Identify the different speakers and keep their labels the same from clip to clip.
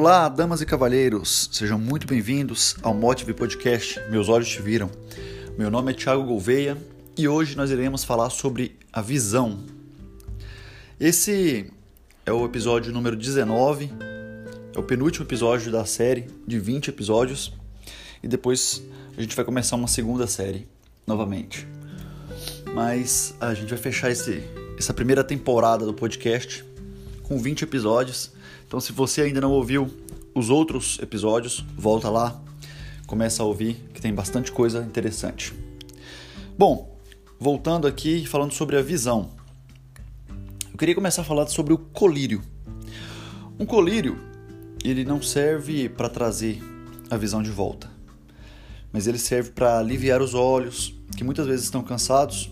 Speaker 1: Olá, damas e cavalheiros, sejam muito bem-vindos ao Motive Podcast Meus Olhos Te Viram. Meu nome é Thiago Gouveia e hoje nós iremos falar sobre a visão. Esse é o episódio número 19, é o penúltimo episódio da série de 20 episódios e depois a gente vai começar uma segunda série novamente. Mas a gente vai fechar esse, essa primeira temporada do podcast com 20 episódios então, se você ainda não ouviu os outros episódios, volta lá, começa a ouvir, que tem bastante coisa interessante. Bom, voltando aqui falando sobre a visão. Eu queria começar a falar sobre o colírio. Um colírio, ele não serve para trazer a visão de volta, mas ele serve para aliviar os olhos, que muitas vezes estão cansados,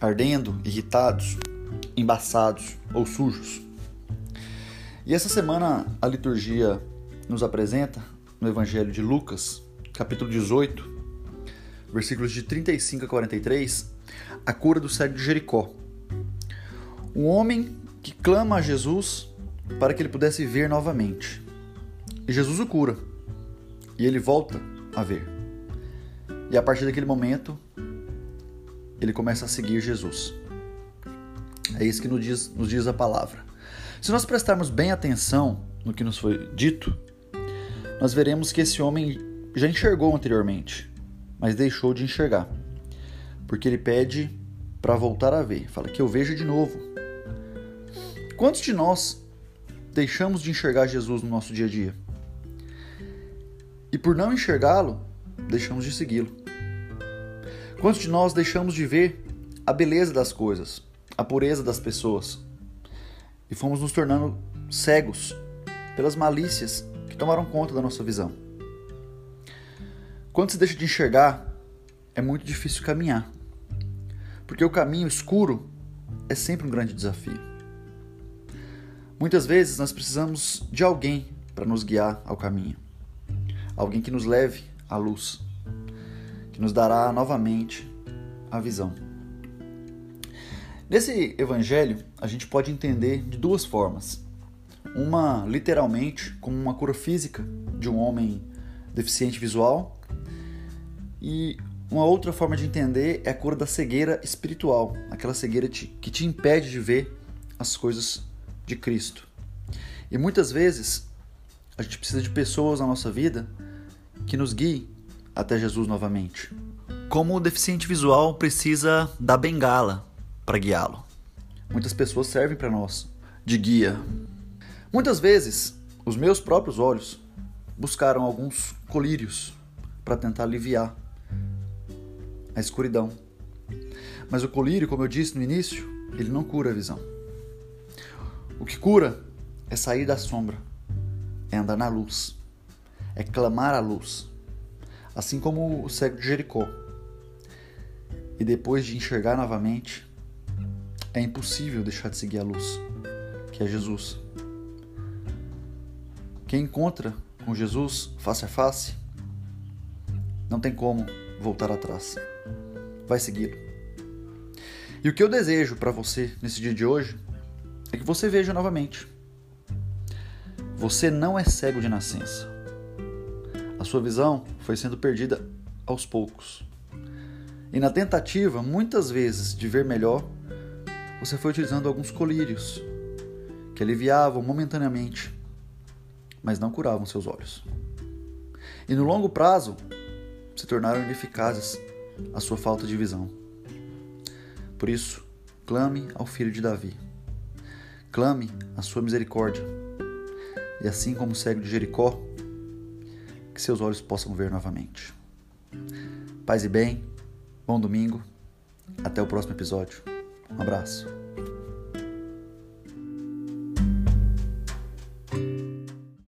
Speaker 1: ardendo, irritados, embaçados ou sujos. E essa semana a liturgia nos apresenta, no Evangelho de Lucas, capítulo 18, versículos de 35 a 43, a cura do cego de Jericó. Um homem que clama a Jesus para que ele pudesse ver novamente. E Jesus o cura. E ele volta a ver. E a partir daquele momento, ele começa a seguir Jesus. É isso que nos diz, nos diz a palavra. Se nós prestarmos bem atenção no que nos foi dito, nós veremos que esse homem já enxergou anteriormente, mas deixou de enxergar, porque ele pede para voltar a ver, fala que eu vejo de novo. Quantos de nós deixamos de enxergar Jesus no nosso dia a dia? E por não enxergá-lo, deixamos de segui-lo. Quantos de nós deixamos de ver a beleza das coisas, a pureza das pessoas, e fomos nos tornando cegos pelas malícias que tomaram conta da nossa visão. Quando se deixa de enxergar, é muito difícil caminhar, porque o caminho escuro é sempre um grande desafio. Muitas vezes nós precisamos de alguém para nos guiar ao caminho, alguém que nos leve à luz, que nos dará novamente a visão. Nesse evangelho, a gente pode entender de duas formas. Uma, literalmente, como uma cura física de um homem deficiente visual, e uma outra forma de entender é a cura da cegueira espiritual, aquela cegueira que te impede de ver as coisas de Cristo. E muitas vezes a gente precisa de pessoas na nossa vida que nos guiem até Jesus novamente. Como o deficiente visual precisa da bengala para guiá-lo. Muitas pessoas servem para nós de guia. Muitas vezes, os meus próprios olhos buscaram alguns colírios para tentar aliviar a escuridão. Mas o colírio, como eu disse no início, ele não cura a visão. O que cura é sair da sombra, é andar na luz, é clamar a luz, assim como o cego de Jericó. E depois de enxergar novamente, é impossível deixar de seguir a luz, que é Jesus. Quem encontra com Jesus face a face, não tem como voltar atrás. Vai segui-lo. E o que eu desejo para você nesse dia de hoje é que você veja novamente. Você não é cego de nascença. A sua visão foi sendo perdida aos poucos. E na tentativa, muitas vezes, de ver melhor, você foi utilizando alguns colírios que aliviavam momentaneamente, mas não curavam seus olhos. E no longo prazo, se tornaram ineficazes a sua falta de visão. Por isso, clame ao filho de Davi. Clame a sua misericórdia. E assim como o cego de Jericó, que seus olhos possam ver novamente. Paz e bem, bom domingo, até o próximo episódio. Um abraço.